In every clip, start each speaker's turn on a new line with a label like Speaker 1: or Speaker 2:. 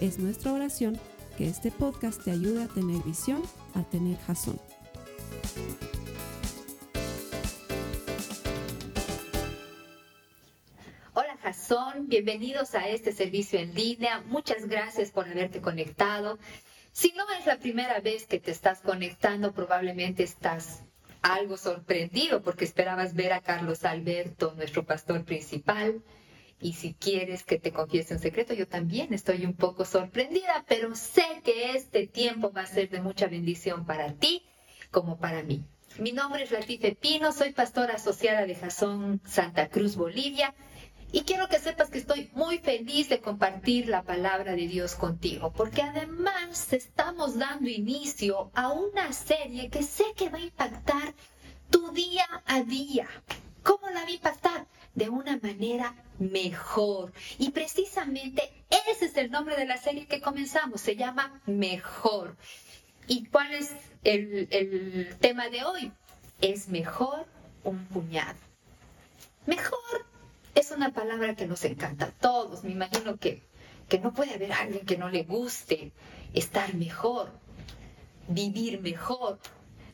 Speaker 1: Es nuestra oración que este podcast te ayude a tener visión, a tener jazón.
Speaker 2: Hola Jason, bienvenidos a este servicio en línea. Muchas gracias por haberte conectado. Si no es la primera vez que te estás conectando, probablemente estás algo sorprendido porque esperabas ver a Carlos Alberto, nuestro pastor principal. Y si quieres que te confiese un secreto, yo también estoy un poco sorprendida, pero sé que este tiempo va a ser de mucha bendición para ti como para mí. Mi nombre es Latife Pino, soy pastora asociada de Jazón Santa Cruz, Bolivia, y quiero que sepas que estoy muy feliz de compartir la palabra de Dios contigo, porque además estamos dando inicio a una serie que sé que va a impactar tu día a día. ¿Cómo la va impactar? De una manera mejor. Y precisamente ese es el nombre de la serie que comenzamos, se llama Mejor. ¿Y cuál es el, el tema de hoy? Es mejor un puñado. Mejor es una palabra que nos encanta a todos. Me imagino que, que no puede haber alguien que no le guste estar mejor, vivir mejor,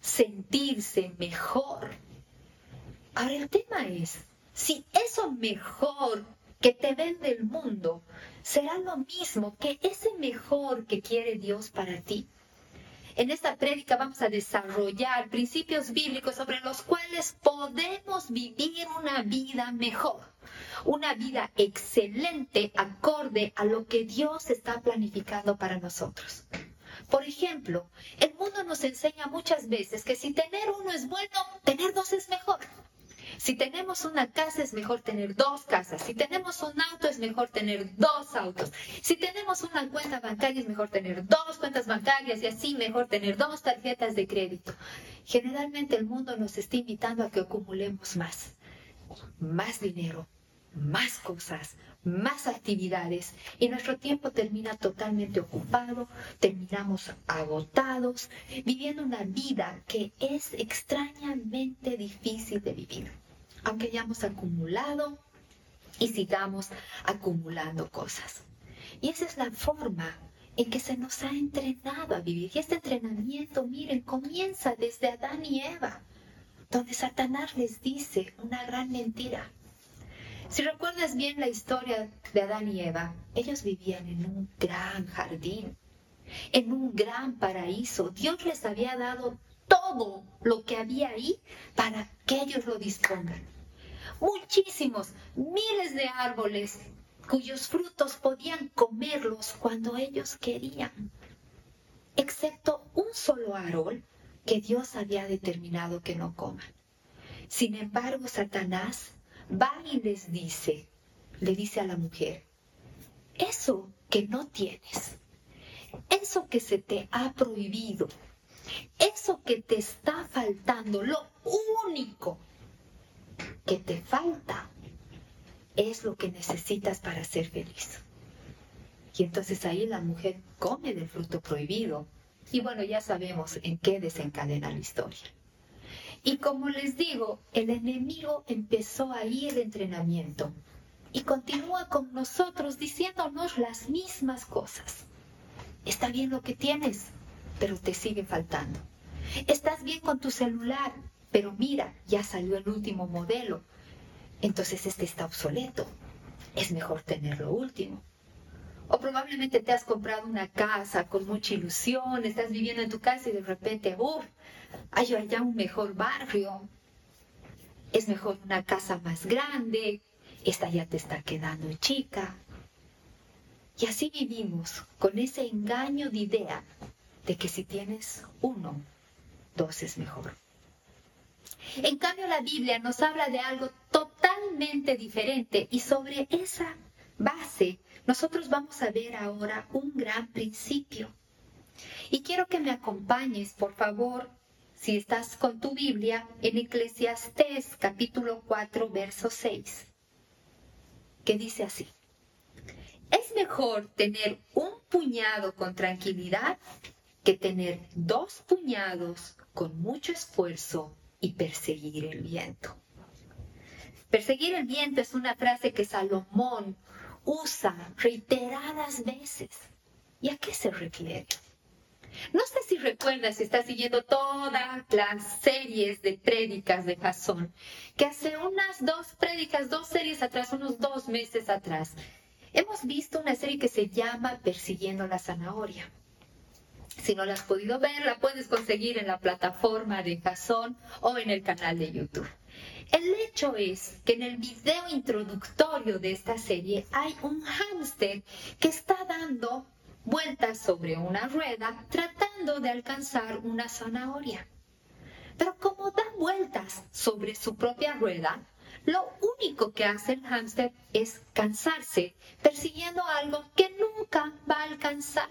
Speaker 2: sentirse mejor. Ahora el tema es, si eso mejor que te vende el mundo será lo mismo que ese mejor que quiere Dios para ti. En esta prédica vamos a desarrollar principios bíblicos sobre los cuales podemos vivir una vida mejor, una vida excelente acorde a lo que Dios está planificando para nosotros. Por ejemplo, el mundo nos enseña muchas veces que si tener uno es bueno, tener dos es mejor. Si tenemos una casa es mejor tener dos casas. Si tenemos un auto es mejor tener dos autos. Si tenemos una cuenta bancaria es mejor tener dos cuentas bancarias y así mejor tener dos tarjetas de crédito. Generalmente el mundo nos está invitando a que acumulemos más. Más dinero, más cosas, más actividades y nuestro tiempo termina totalmente ocupado, terminamos agotados, viviendo una vida que es extrañamente difícil de vivir aunque hayamos acumulado y sigamos acumulando cosas. Y esa es la forma en que se nos ha entrenado a vivir. Y este entrenamiento, miren, comienza desde Adán y Eva, donde Satanás les dice una gran mentira. Si recuerdas bien la historia de Adán y Eva, ellos vivían en un gran jardín, en un gran paraíso. Dios les había dado todo lo que había ahí para que ellos lo dispongan muchísimos, miles de árboles cuyos frutos podían comerlos cuando ellos querían, excepto un solo árbol que Dios había determinado que no coman. Sin embargo, Satanás va y les dice, le dice a la mujer, eso que no tienes, eso que se te ha prohibido, eso que te está faltando, lo único que te falta es lo que necesitas para ser feliz. Y entonces ahí la mujer come del fruto prohibido. Y bueno, ya sabemos en qué desencadena la historia. Y como les digo, el enemigo empezó ahí el entrenamiento y continúa con nosotros diciéndonos las mismas cosas. Está bien lo que tienes, pero te sigue faltando. Estás bien con tu celular, pero mira, ya salió el último modelo. Entonces este está obsoleto. Es mejor tener lo último. O probablemente te has comprado una casa con mucha ilusión, estás viviendo en tu casa y de repente, uff, hay allá un mejor barrio. Es mejor una casa más grande. Esta ya te está quedando chica. Y así vivimos con ese engaño de idea de que si tienes uno, dos es mejor. En cambio, la Biblia nos habla de algo totalmente diferente y sobre esa base nosotros vamos a ver ahora un gran principio. Y quiero que me acompañes, por favor, si estás con tu Biblia, en Eclesiastés capítulo 4, verso 6, que dice así. Es mejor tener un puñado con tranquilidad que tener dos puñados con mucho esfuerzo y perseguir el viento. Perseguir el viento es una frase que Salomón usa reiteradas veces. ¿Y a qué se refiere? No sé si recuerdas, si estás siguiendo todas las series de prédicas de Jasón, que hace unas dos prédicas, dos series atrás, unos dos meses atrás, hemos visto una serie que se llama Persiguiendo la Zanahoria. Si no la has podido ver, la puedes conseguir en la plataforma de Jason o en el canal de YouTube. El hecho es que en el video introductorio de esta serie hay un hámster que está dando vueltas sobre una rueda tratando de alcanzar una zanahoria. Pero como da vueltas sobre su propia rueda, lo único que hace el hámster es cansarse persiguiendo algo que nunca va a alcanzar.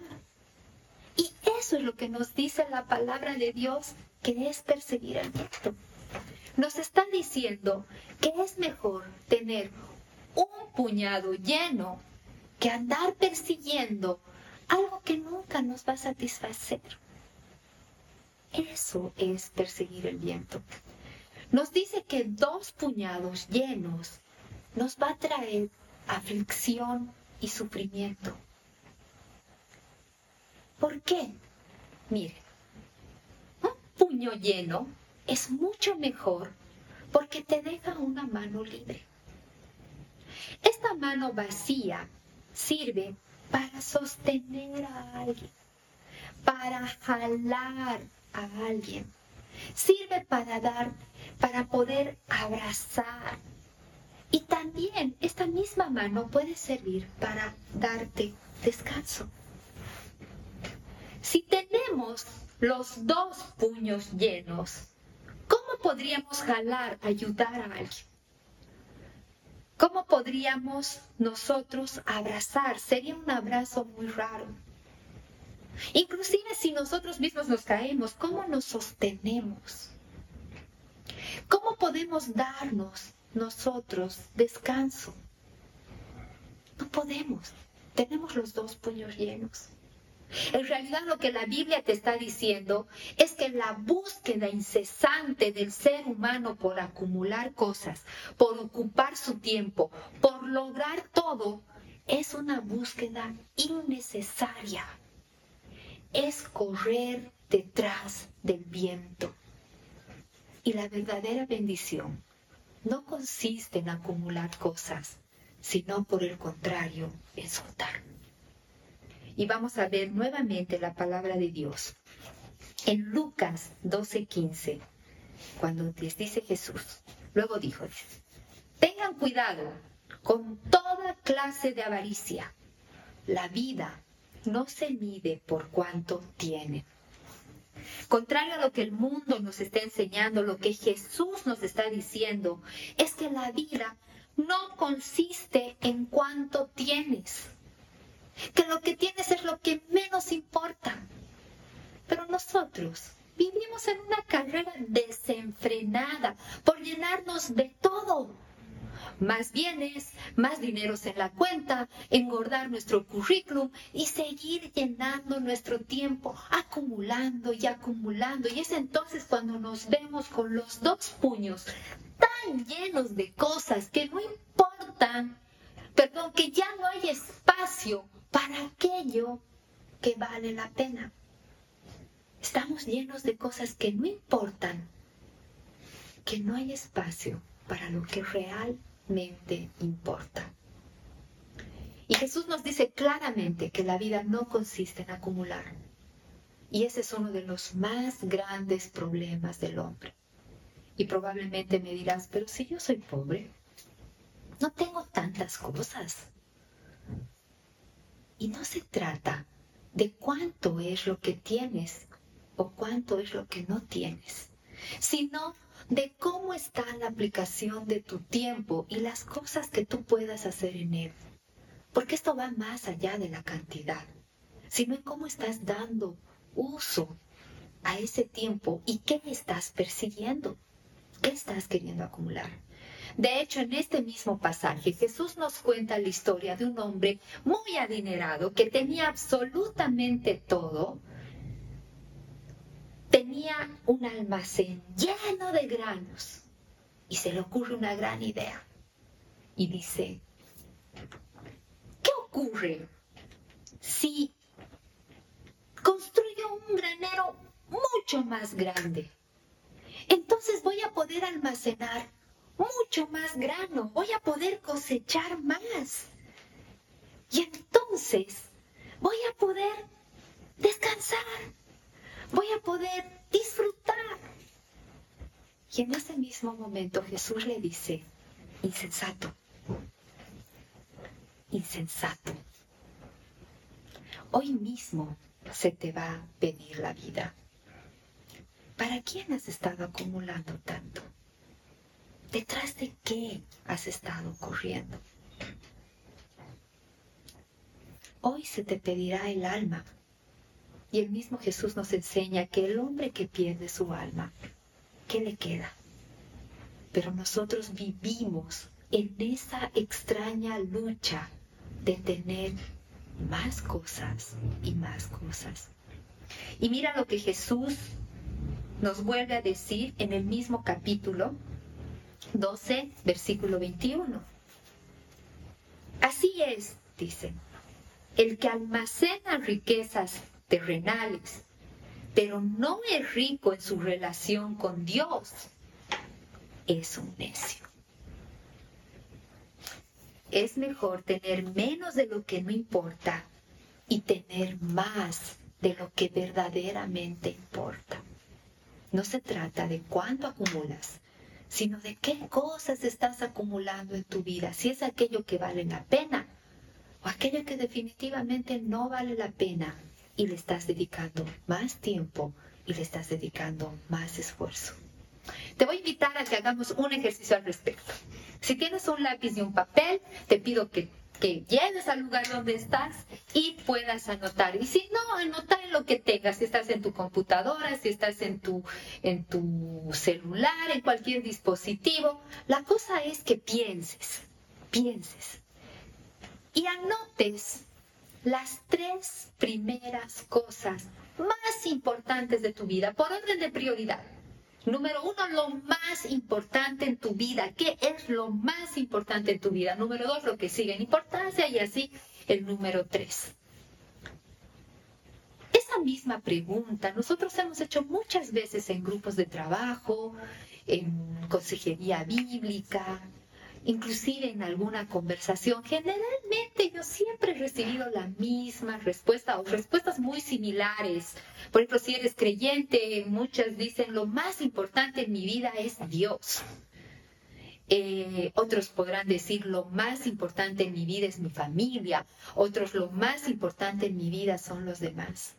Speaker 2: Y eso es lo que nos dice la palabra de Dios, que es perseguir el viento. Nos está diciendo que es mejor tener un puñado lleno que andar persiguiendo algo que nunca nos va a satisfacer. Eso es perseguir el viento. Nos dice que dos puñados llenos nos va a traer aflicción y sufrimiento. ¿Por qué? Mire, un puño lleno es mucho mejor porque te deja una mano libre. Esta mano vacía sirve para sostener a alguien, para jalar a alguien. Sirve para dar, para poder abrazar. Y también esta misma mano puede servir para darte descanso. Si tenemos los dos puños llenos, ¿cómo podríamos jalar, ayudar a alguien? ¿Cómo podríamos nosotros abrazar? Sería un abrazo muy raro. Inclusive si nosotros mismos nos caemos, ¿cómo nos sostenemos? ¿Cómo podemos darnos nosotros descanso? No podemos. Tenemos los dos puños llenos. En realidad lo que la Biblia te está diciendo es que la búsqueda incesante del ser humano por acumular cosas, por ocupar su tiempo, por lograr todo, es una búsqueda innecesaria. Es correr detrás del viento. Y la verdadera bendición no consiste en acumular cosas, sino por el contrario, en soltar y vamos a ver nuevamente la palabra de Dios. En Lucas 12:15, cuando les dice Jesús, luego dijo, tengan cuidado con toda clase de avaricia. La vida no se mide por cuánto tiene. Contrario a lo que el mundo nos está enseñando, lo que Jesús nos está diciendo es que la vida no consiste en cuánto tienes que lo que tienes es lo que menos importa. Pero nosotros vivimos en una carrera desenfrenada por llenarnos de todo. Más bienes, más dineros en la cuenta, engordar nuestro currículum y seguir llenando nuestro tiempo, acumulando y acumulando. Y es entonces cuando nos vemos con los dos puños tan llenos de cosas que no importan, perdón, que ya no hay espacio para aquello que vale la pena. Estamos llenos de cosas que no importan, que no hay espacio para lo que realmente importa. Y Jesús nos dice claramente que la vida no consiste en acumular. Y ese es uno de los más grandes problemas del hombre. Y probablemente me dirás, pero si yo soy pobre, no tengo tantas cosas. Y no se trata de cuánto es lo que tienes o cuánto es lo que no tienes, sino de cómo está la aplicación de tu tiempo y las cosas que tú puedas hacer en él. Porque esto va más allá de la cantidad, sino en cómo estás dando uso a ese tiempo y qué estás persiguiendo, qué estás queriendo acumular. De hecho, en este mismo pasaje, Jesús nos cuenta la historia de un hombre muy adinerado que tenía absolutamente todo. Tenía un almacén lleno de granos y se le ocurre una gran idea. Y dice, ¿qué ocurre si construyo un granero mucho más grande? Entonces voy a poder almacenar mucho más grano, voy a poder cosechar más. Y entonces voy a poder descansar, voy a poder disfrutar. Y en ese mismo momento Jesús le dice, insensato, insensato, hoy mismo se te va a pedir la vida. ¿Para quién has estado acumulando tanto? ¿Detrás de qué has estado corriendo? Hoy se te pedirá el alma. Y el mismo Jesús nos enseña que el hombre que pierde su alma, ¿qué le queda? Pero nosotros vivimos en esa extraña lucha de tener más cosas y más cosas. Y mira lo que Jesús nos vuelve a decir en el mismo capítulo 12, versículo 21. Así es, dice, el que almacena riquezas terrenales, pero no es rico en su relación con Dios, es un necio. Es mejor tener menos de lo que no importa y tener más de lo que verdaderamente importa. No se trata de cuánto acumulas, sino de qué cosas estás acumulando en tu vida, si es aquello que vale la pena o aquello que definitivamente no vale la pena y le estás dedicando más tiempo y le estás dedicando más esfuerzo. Te voy a invitar a que hagamos un ejercicio al respecto. Si tienes un lápiz y un papel, te pido que que llegues al lugar donde estás y puedas anotar. Y si no, anotar en lo que tengas, si estás en tu computadora, si estás en tu, en tu celular, en cualquier dispositivo. La cosa es que pienses, pienses y anotes las tres primeras cosas más importantes de tu vida por orden de prioridad. Número uno, lo más importante en tu vida. ¿Qué es lo más importante en tu vida? Número dos, lo que sigue en importancia y así el número tres. Esa misma pregunta nosotros hemos hecho muchas veces en grupos de trabajo, en consejería bíblica, inclusive en alguna conversación. Generalmente yo siempre he recibido la misma respuesta o respuestas muy similares. Por ejemplo, si eres creyente, muchas dicen, lo más importante en mi vida es Dios. Eh, otros podrán decir, lo más importante en mi vida es mi familia. Otros, lo más importante en mi vida son los demás.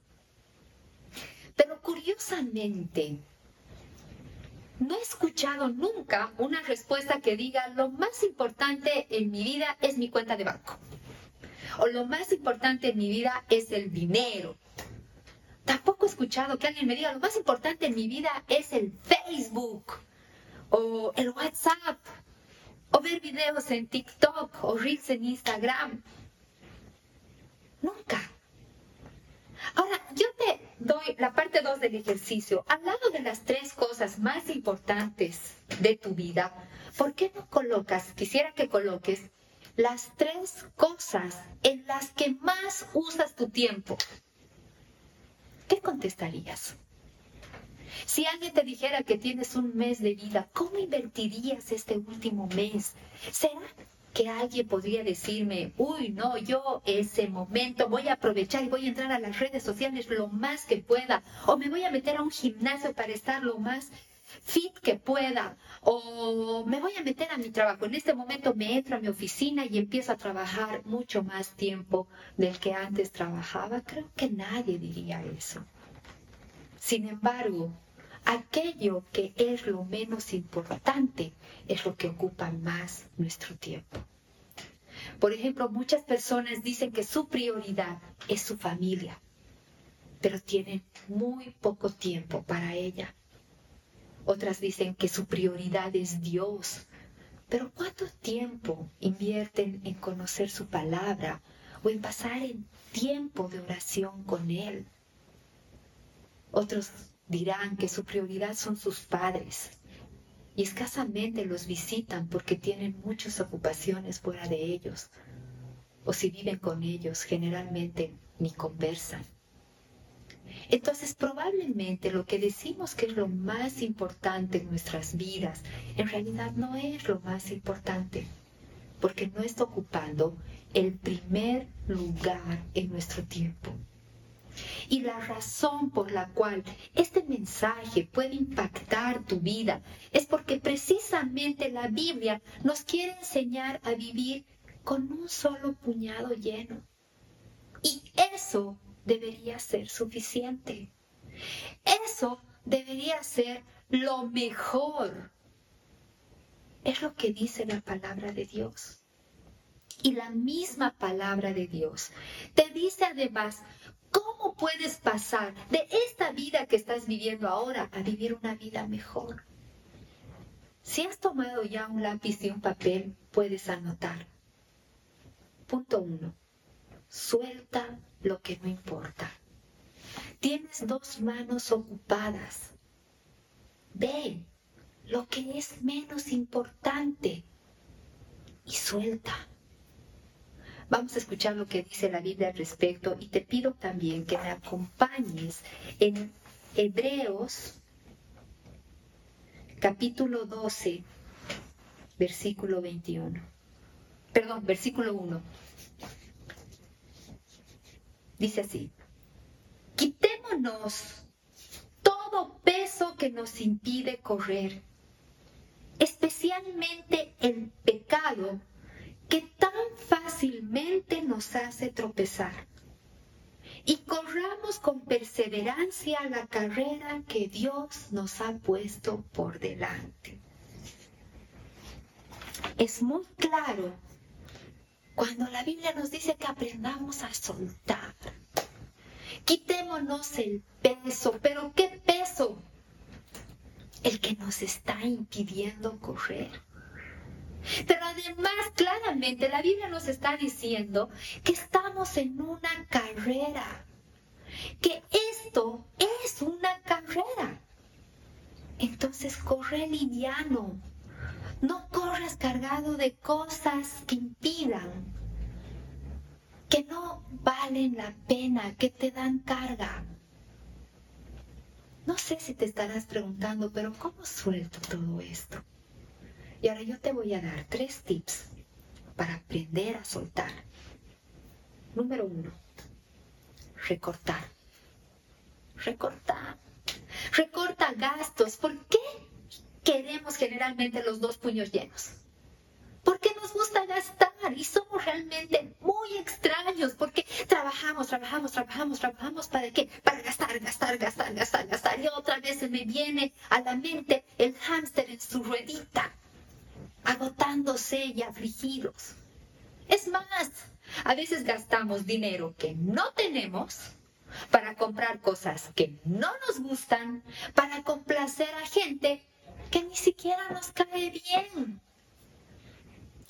Speaker 2: Pero curiosamente, no he escuchado nunca una respuesta que diga lo más importante en mi vida es mi cuenta de banco. O lo más importante en mi vida es el dinero. Tampoco he escuchado que alguien me diga lo más importante en mi vida es el Facebook o el WhatsApp o ver videos en TikTok o reels en Instagram. Nunca. Ahora, yo te doy la parte 2 del ejercicio. Al lado de las tres cosas más importantes de tu vida, ¿por qué no colocas, quisiera que coloques las tres cosas en las que más usas tu tiempo? ¿Qué contestarías? Si alguien te dijera que tienes un mes de vida, ¿cómo invertirías este último mes? ¿Será que alguien podría decirme, uy, no, yo ese momento voy a aprovechar y voy a entrar a las redes sociales lo más que pueda, o me voy a meter a un gimnasio para estar lo más fit que pueda, o me voy a meter a mi trabajo. En este momento me entro a mi oficina y empiezo a trabajar mucho más tiempo del que antes trabajaba. Creo que nadie diría eso. Sin embargo, aquello que es lo menos importante es lo que ocupa más nuestro tiempo. Por ejemplo, muchas personas dicen que su prioridad es su familia, pero tienen muy poco tiempo para ella. Otras dicen que su prioridad es Dios, pero ¿cuánto tiempo invierten en conocer su palabra o en pasar en tiempo de oración con Él? Otros dirán que su prioridad son sus padres y escasamente los visitan porque tienen muchas ocupaciones fuera de ellos o si viven con ellos generalmente ni conversan. Entonces probablemente lo que decimos que es lo más importante en nuestras vidas, en realidad no es lo más importante, porque no está ocupando el primer lugar en nuestro tiempo. Y la razón por la cual este mensaje puede impactar tu vida es porque precisamente la Biblia nos quiere enseñar a vivir con un solo puñado lleno. Y eso debería ser suficiente. Eso debería ser lo mejor. Es lo que dice la palabra de Dios. Y la misma palabra de Dios te dice además ¿Cómo puedes pasar de esta vida que estás viviendo ahora a vivir una vida mejor? Si has tomado ya un lápiz y un papel, puedes anotar. Punto uno. Suelta lo que no importa. Tienes dos manos ocupadas. Ve lo que es menos importante y suelta. Vamos a escuchar lo que dice la Biblia al respecto y te pido también que me acompañes en Hebreos capítulo 12, versículo 21. Perdón, versículo 1. Dice así, quitémonos todo peso que nos impide correr, especialmente el pecado que tan fácilmente nos hace tropezar. Y corramos con perseverancia la carrera que Dios nos ha puesto por delante. Es muy claro cuando la Biblia nos dice que aprendamos a soltar. Quitémonos el peso, pero ¿qué peso? El que nos está impidiendo correr pero además, claramente, la Biblia nos está diciendo que estamos en una carrera, que esto es una carrera. Entonces, corre liviano, no corras cargado de cosas que impidan, que no valen la pena, que te dan carga. No sé si te estarás preguntando, pero ¿cómo suelto todo esto? Y ahora yo te voy a dar tres tips para aprender a soltar. Número uno, recortar. Recortar. Recorta gastos. ¿Por qué queremos generalmente los dos puños llenos? Porque nos gusta gastar y somos realmente muy extraños porque trabajamos, trabajamos, trabajamos, trabajamos para qué? Para gastar, gastar, gastar, gastar, gastar. Y otra vez me viene a la mente el hámster en su ruedita agotándose y afligidos. Es más, a veces gastamos dinero que no tenemos para comprar cosas que no nos gustan, para complacer a gente que ni siquiera nos cae bien.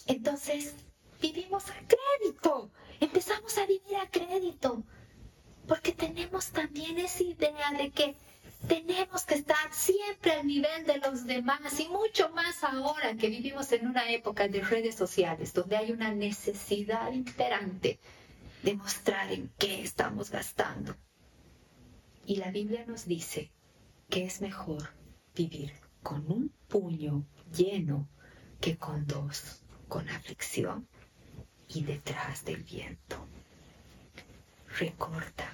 Speaker 2: Entonces, vivimos a crédito, empezamos a vivir a crédito, porque tenemos también esa idea de que tenemos que estar siempre al nivel de los demás y mucho más ahora que vivimos en una época de redes sociales donde hay una necesidad imperante de mostrar en qué estamos gastando. Y la Biblia nos dice que es mejor vivir con un puño lleno que con dos, con aflicción y detrás del viento. Recorta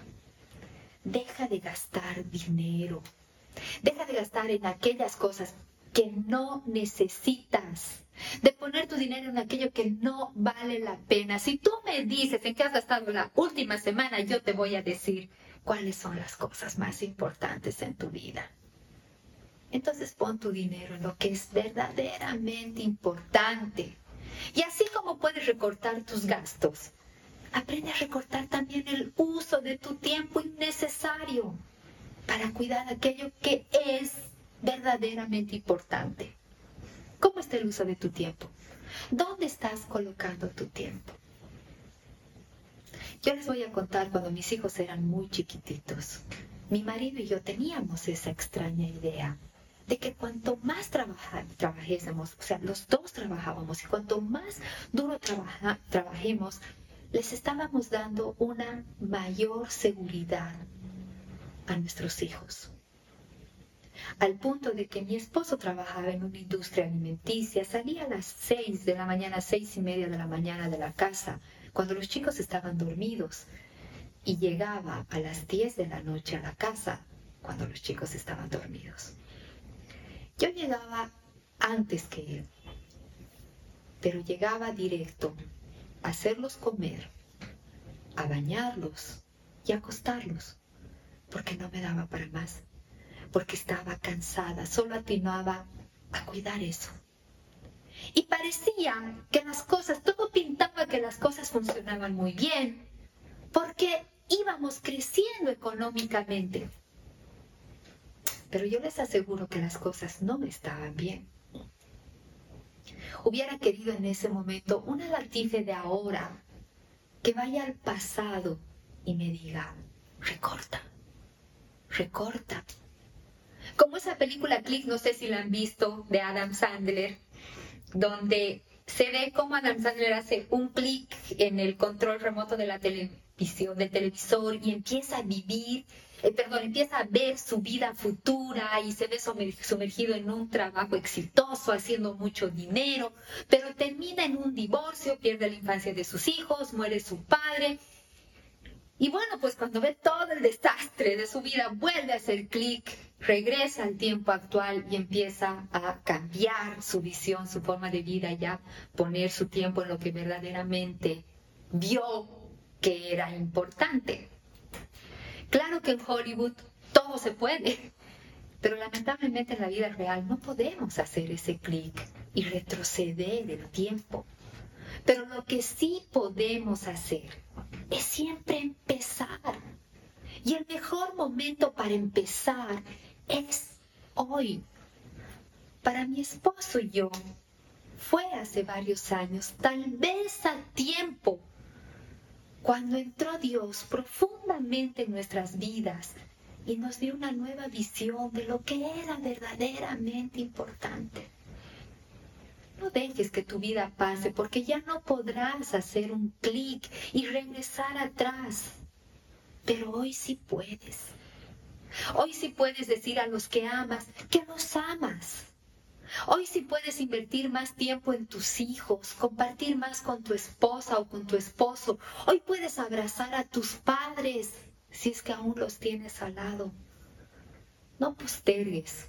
Speaker 2: Deja de gastar dinero. Deja de gastar en aquellas cosas que no necesitas. De poner tu dinero en aquello que no vale la pena. Si tú me dices en qué has gastado la última semana, yo te voy a decir cuáles son las cosas más importantes en tu vida. Entonces pon tu dinero en lo que es verdaderamente importante. Y así como puedes recortar tus gastos, aprende a recortar también el uso de tu tiempo innecesario para cuidar aquello que es verdaderamente importante. ¿Cómo está el uso de tu tiempo? ¿Dónde estás colocando tu tiempo? Yo les voy a contar cuando mis hijos eran muy chiquititos. Mi marido y yo teníamos esa extraña idea de que cuanto más trabajésemos, o sea, los dos trabajábamos y cuanto más duro trabajemos, les estábamos dando una mayor seguridad a nuestros hijos. Al punto de que mi esposo trabajaba en una industria alimenticia, salía a las seis de la mañana, seis y media de la mañana de la casa, cuando los chicos estaban dormidos, y llegaba a las diez de la noche a la casa, cuando los chicos estaban dormidos. Yo llegaba antes que él, pero llegaba directo hacerlos comer, a bañarlos y acostarlos, porque no me daba para más, porque estaba cansada, solo atinaba a cuidar eso. Y parecía que las cosas, todo pintaba que las cosas funcionaban muy bien, porque íbamos creciendo económicamente. Pero yo les aseguro que las cosas no estaban bien. Hubiera querido en ese momento una latife de ahora que vaya al pasado y me diga, recorta, recorta. Como esa película Click, no sé si la han visto, de Adam Sandler, donde se ve cómo Adam Sandler hace un clic en el control remoto de la televisión, del televisor y empieza a vivir eh, perdón, empieza a ver su vida futura y se ve sumergido en un trabajo exitoso, haciendo mucho dinero, pero termina en un divorcio, pierde la infancia de sus hijos, muere su padre. Y bueno, pues cuando ve todo el desastre de su vida, vuelve a hacer clic, regresa al tiempo actual y empieza a cambiar su visión, su forma de vida, ya poner su tiempo en lo que verdaderamente vio que era importante. Claro que en Hollywood todo se puede, pero lamentablemente en la vida real no podemos hacer ese clic y retroceder el tiempo. Pero lo que sí podemos hacer es siempre empezar. Y el mejor momento para empezar es hoy. Para mi esposo y yo fue hace varios años, tal vez a tiempo cuando entró Dios profundamente en nuestras vidas y nos dio una nueva visión de lo que era verdaderamente importante. No dejes que tu vida pase porque ya no podrás hacer un clic y regresar atrás. Pero hoy sí puedes. Hoy sí puedes decir a los que amas que los amas. Hoy sí puedes invertir más tiempo en tus hijos, compartir más con tu esposa o con tu esposo. Hoy puedes abrazar a tus padres si es que aún los tienes al lado. No postergues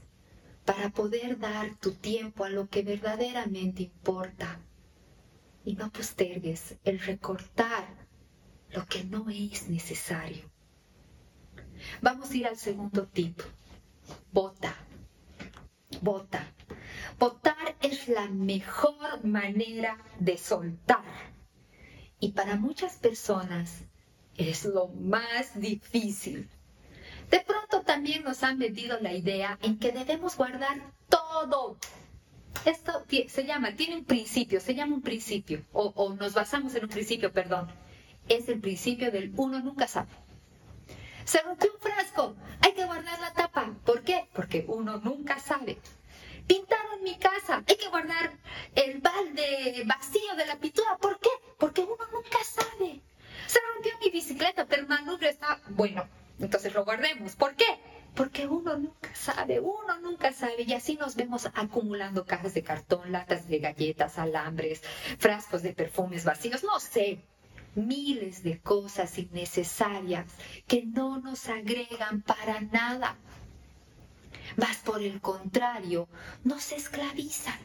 Speaker 2: para poder dar tu tiempo a lo que verdaderamente importa. Y no postergues el recortar lo que no es necesario. Vamos a ir al segundo tipo. Bota. Bota. Votar es la mejor manera de soltar. Y para muchas personas es lo más difícil. De pronto también nos han metido la idea en que debemos guardar todo. Esto se llama, tiene un principio, se llama un principio, o, o nos basamos en un principio, perdón. Es el principio del uno nunca sabe. Se rompió un frasco, hay que guardar ¿Por qué? Porque uno nunca sabe. Pintaron mi casa. Hay que guardar el balde vacío de la pintura. ¿Por qué? Porque uno nunca sabe. Se rompió mi bicicleta, pero el manubrio está bueno. Entonces lo guardemos. ¿Por qué? Porque uno nunca sabe, uno nunca sabe. Y así nos vemos acumulando cajas de cartón, latas de galletas, alambres, frascos de perfumes vacíos, no sé. Miles de cosas innecesarias que no nos agregan para nada mas por el contrario, nos esclavizan.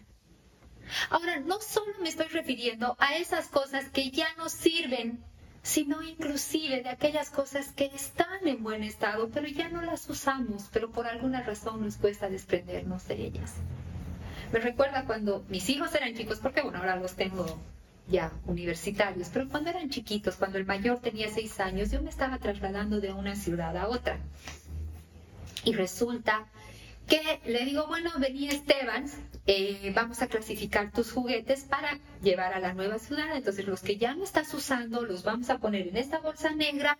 Speaker 2: Ahora, no solo me estoy refiriendo a esas cosas que ya no sirven, sino inclusive de aquellas cosas que están en buen estado, pero ya no las usamos, pero por alguna razón nos cuesta desprendernos de ellas. Me recuerda cuando mis hijos eran chicos, porque bueno, ahora los tengo ya universitarios, pero cuando eran chiquitos, cuando el mayor tenía seis años, yo me estaba trasladando de una ciudad a otra. Y resulta que le digo, bueno, vení Esteban, eh, vamos a clasificar tus juguetes para llevar a la nueva ciudad. Entonces los que ya no estás usando los vamos a poner en esta bolsa negra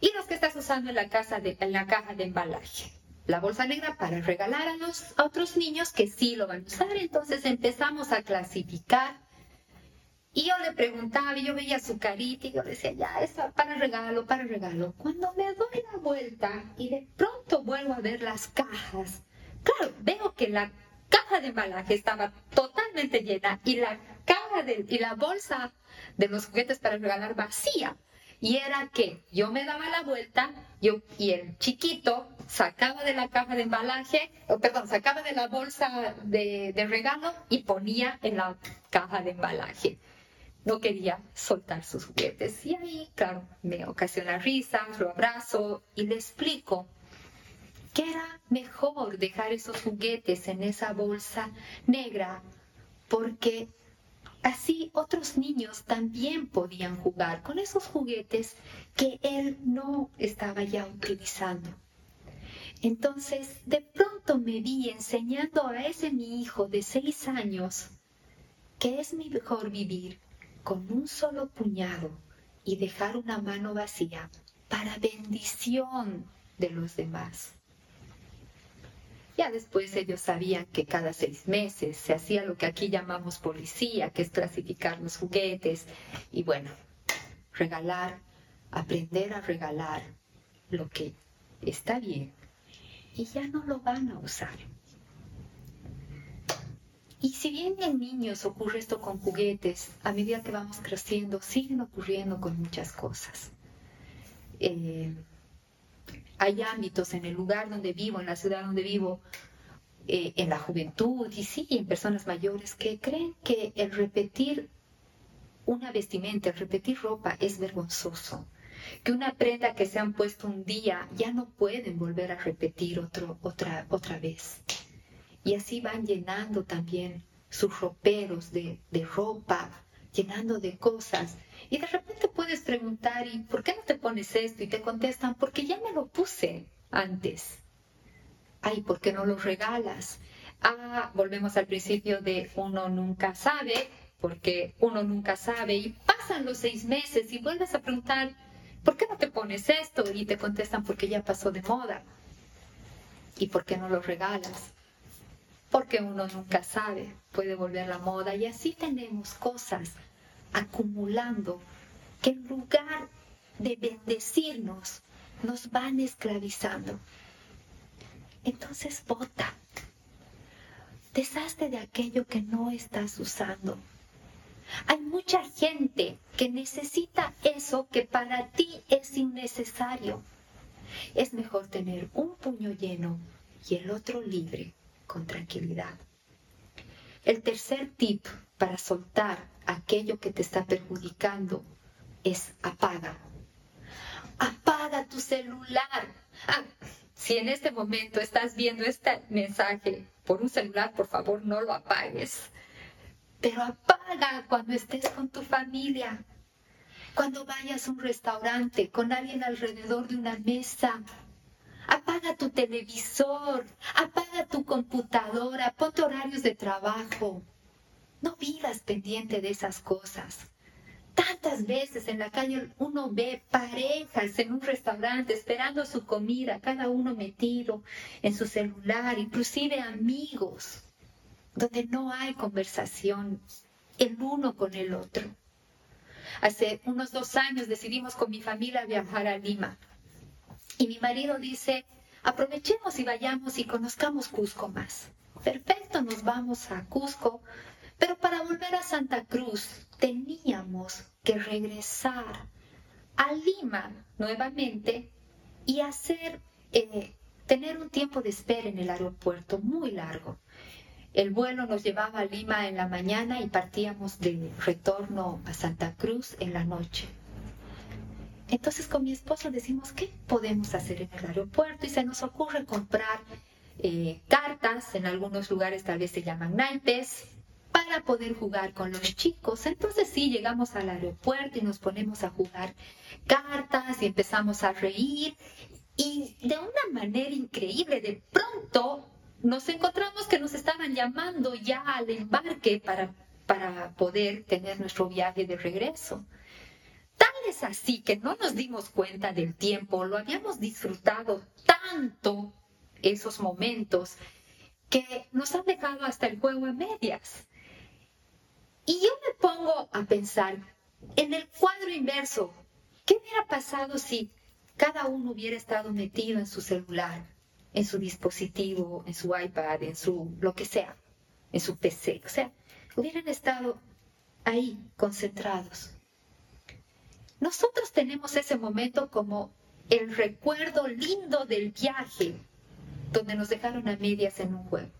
Speaker 2: y los que estás usando en la, casa de, en la caja de embalaje. La bolsa negra para regalar a los a otros niños que sí lo van a usar. Entonces empezamos a clasificar y yo le preguntaba, y yo veía su carita y yo decía, ya, está para regalo, para regalo. Cuando me doy la vuelta y de pronto vuelvo a ver las cajas, claro, veo que la caja de embalaje estaba totalmente llena y la caja de, y la bolsa de los juguetes para regalar vacía. Y era que yo me daba la vuelta yo, y el chiquito sacaba de la caja de embalaje, perdón, sacaba de la bolsa de, de regalo y ponía en la caja de embalaje no quería soltar sus juguetes. Y ahí, claro, me ocasiona risa, lo abrazo y le explico que era mejor dejar esos juguetes en esa bolsa negra porque así otros niños también podían jugar con esos juguetes que él no estaba ya utilizando. Entonces, de pronto me vi enseñando a ese mi hijo de seis años que es mejor vivir con un solo puñado y dejar una mano vacía para bendición de los demás. Ya después ellos sabían que cada seis meses se hacía lo que aquí llamamos policía, que es clasificar los juguetes y bueno, regalar, aprender a regalar lo que está bien y ya no lo van a usar. Y si bien en niños ocurre esto con juguetes, a medida que vamos creciendo siguen ocurriendo con muchas cosas. Eh, hay ámbitos en el lugar donde vivo, en la ciudad donde vivo, eh, en la juventud y sí, en personas mayores que creen que el repetir una vestimenta, el repetir ropa es vergonzoso, que una prenda que se han puesto un día ya no pueden volver a repetir otro, otra, otra vez. Y así van llenando también sus roperos de, ropa, llenando de cosas. Y de repente puedes preguntar, ¿y por qué no te pones esto? Y te contestan, porque ya me lo puse antes. Ay, ¿por qué no lo regalas? Ah, volvemos al principio de uno nunca sabe, porque uno nunca sabe. Y pasan los seis meses y vuelves a preguntar, ¿por qué no te pones esto? Y te contestan, porque ya pasó de moda. ¿Y por qué no lo regalas? Porque uno nunca sabe, puede volver la moda y así tenemos cosas acumulando que en lugar de bendecirnos nos van esclavizando. Entonces vota, deshazte de aquello que no estás usando. Hay mucha gente que necesita eso que para ti es innecesario. Es mejor tener un puño lleno y el otro libre con tranquilidad. El tercer tip para soltar aquello que te está perjudicando es apaga. Apaga tu celular. Ah, si en este momento estás viendo este mensaje por un celular, por favor no lo apagues. Pero apaga cuando estés con tu familia. Cuando vayas a un restaurante con alguien alrededor de una mesa, Apaga tu televisor, apaga tu computadora, ponte horarios de trabajo. No vivas pendiente de esas cosas. Tantas veces en la calle uno ve parejas en un restaurante esperando su comida, cada uno metido en su celular, inclusive amigos, donde no hay conversación el uno con el otro. Hace unos dos años decidimos con mi familia viajar a Lima y mi marido dice, aprovechemos y vayamos y conozcamos Cusco más. Perfecto, nos vamos a Cusco, pero para volver a Santa Cruz teníamos que regresar a Lima nuevamente y hacer, eh, tener un tiempo de espera en el aeropuerto muy largo. El vuelo nos llevaba a Lima en la mañana y partíamos de retorno a Santa Cruz en la noche. Entonces con mi esposo decimos, ¿qué podemos hacer en el aeropuerto? Y se nos ocurre comprar eh, cartas, en algunos lugares tal vez se llaman naipes, para poder jugar con los chicos. Entonces sí, llegamos al aeropuerto y nos ponemos a jugar cartas y empezamos a reír y de una manera increíble, de pronto nos encontramos que nos estaban llamando ya al embarque para, para poder tener nuestro viaje de regreso. Tal es así que no nos dimos cuenta del tiempo, lo habíamos disfrutado tanto esos momentos que nos han dejado hasta el juego a medias. Y yo me pongo a pensar en el cuadro inverso, ¿qué hubiera pasado si cada uno hubiera estado metido en su celular, en su dispositivo, en su iPad, en su lo que sea, en su PC? O sea, hubieran estado ahí concentrados. Nosotros tenemos ese momento como el recuerdo lindo del viaje, donde nos dejaron a medias en un juego.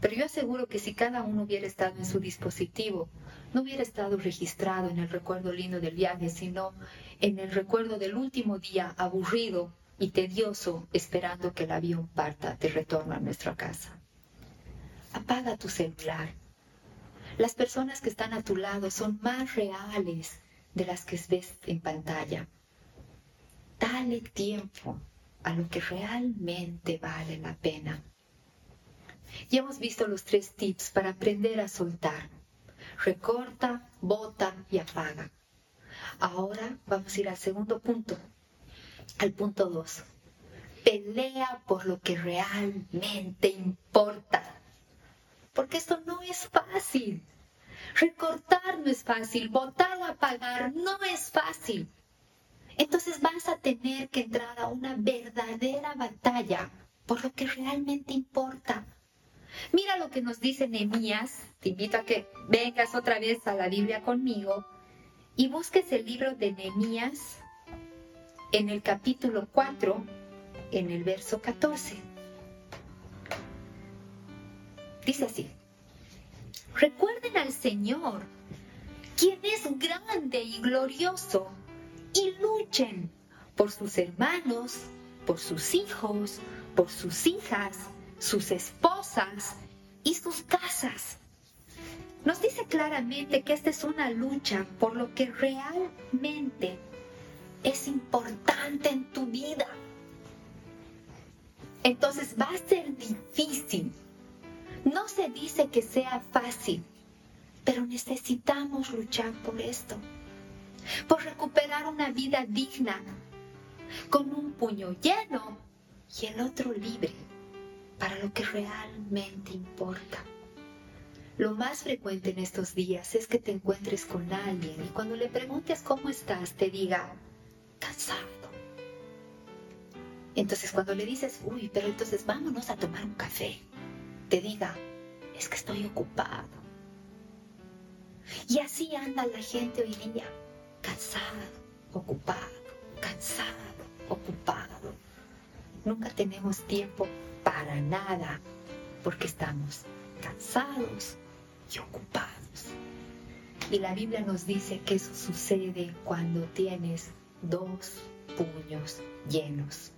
Speaker 2: Pero yo aseguro que si cada uno hubiera estado en su dispositivo, no hubiera estado registrado en el recuerdo lindo del viaje, sino en el recuerdo del último día aburrido y tedioso esperando que el avión parta de retorno a nuestra casa. Apaga tu celular. Las personas que están a tu lado son más reales de las que ves en pantalla. Dale tiempo a lo que realmente vale la pena. Ya hemos visto los tres tips para aprender a soltar. Recorta, bota y apaga. Ahora vamos a ir al segundo punto, al punto dos. Pelea por lo que realmente importa. Porque esto no es fácil. Recortar no es fácil, botar o apagar no es fácil. Entonces vas a tener que entrar a una verdadera batalla por lo que realmente importa. Mira lo que nos dice Nehemías. Te invito a que vengas otra vez a la Biblia conmigo y busques el libro de Nehemías en el capítulo 4, en el verso 14. Dice así, recuerden al Señor, quien es grande y glorioso, y luchen por sus hermanos, por sus hijos, por sus hijas, sus esposas y sus casas. Nos dice claramente que esta es una lucha por lo que realmente es importante en tu vida. Entonces va a ser difícil. No se dice que sea fácil, pero necesitamos luchar por esto, por recuperar una vida digna, con un puño lleno y el otro libre para lo que realmente importa. Lo más frecuente en estos días es que te encuentres con alguien y cuando le preguntes cómo estás te diga, cansado. Entonces cuando le dices, uy, pero entonces vámonos a tomar un café, te diga, es que estoy ocupado. Y así anda la gente hoy día, cansado, ocupado, cansado, ocupado. Nunca tenemos tiempo para nada porque estamos cansados y ocupados. Y la Biblia nos dice que eso sucede cuando tienes dos puños llenos,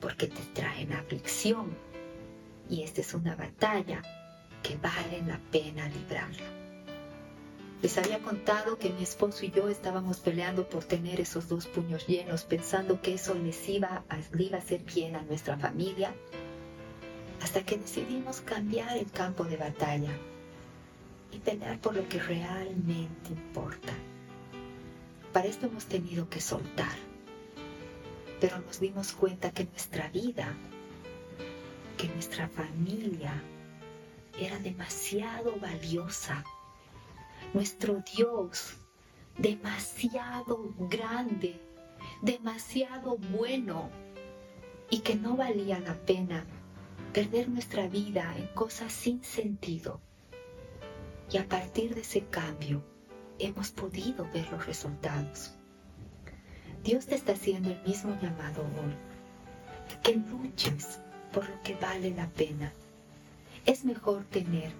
Speaker 2: porque te traen aflicción. Y esta es una batalla que vale la pena librarla. Les había contado que mi esposo y yo estábamos peleando por tener esos dos puños llenos, pensando que eso les iba a, iba a hacer bien a nuestra familia, hasta que decidimos cambiar el campo de batalla y pelear por lo que realmente importa. Para esto hemos tenido que soltar, pero nos dimos cuenta que nuestra vida, que nuestra familia era demasiado valiosa. Nuestro Dios, demasiado grande, demasiado bueno y que no valía la pena perder nuestra vida en cosas sin sentido. Y a partir de ese cambio hemos podido ver los resultados. Dios te está haciendo el mismo llamado hoy, que luches por lo que vale la pena. Es mejor tener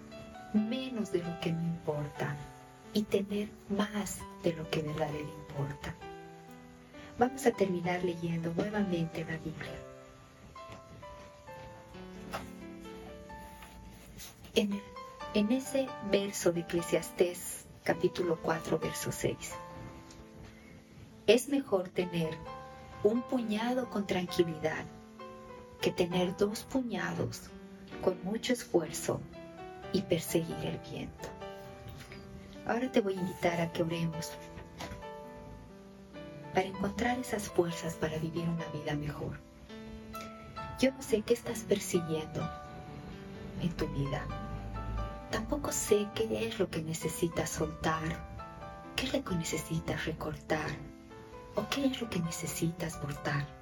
Speaker 2: menos de lo que no importa y tener más de lo que verdaderamente importa. Vamos a terminar leyendo nuevamente la Biblia. en, en ese verso de Eclesiastés capítulo 4, verso 6. Es mejor tener un puñado con tranquilidad que tener dos puñados con mucho esfuerzo y perseguir el viento. Ahora te voy a invitar a que oremos para encontrar esas fuerzas para vivir una vida mejor. Yo no sé qué estás persiguiendo en tu vida. Tampoco sé qué es lo que necesitas soltar, qué es lo que necesitas recortar o qué es lo que necesitas cortar.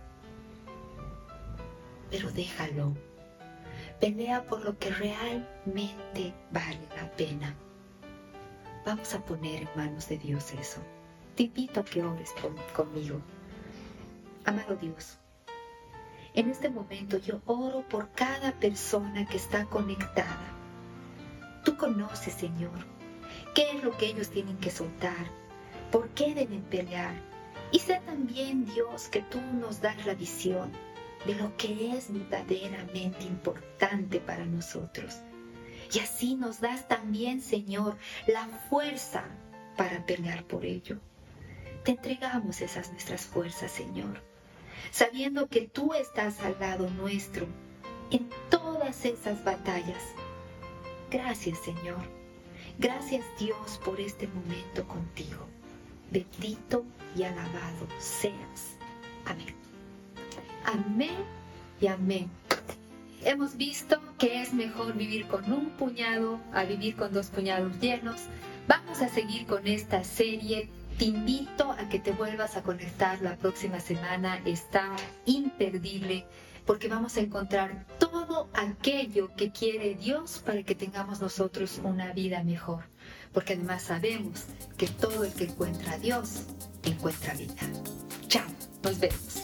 Speaker 2: Pero déjalo. Pelea por lo que realmente vale la pena. Vamos a poner en manos de Dios eso. Te invito a que ores conmigo. Amado Dios, en este momento yo oro por cada persona que está conectada. Tú conoces, Señor, qué es lo que ellos tienen que soltar, por qué deben pelear. Y sé también, Dios, que tú nos das la visión de lo que es verdaderamente importante para nosotros. Y así nos das también, Señor, la fuerza para pelear por ello. Te entregamos esas nuestras fuerzas, Señor sabiendo que tú estás al lado nuestro en todas esas batallas. Gracias Señor. Gracias Dios por este momento contigo. Bendito y alabado seas. Amén. Amén y amén. Hemos visto que es mejor vivir con un puñado a vivir con dos puñados llenos. Vamos a seguir con esta serie te invito a que te vuelvas a conectar la próxima semana. Está imperdible porque vamos a encontrar todo aquello que quiere Dios para que tengamos nosotros una vida mejor. Porque además sabemos que todo el que encuentra a Dios encuentra vida. Chao, nos vemos.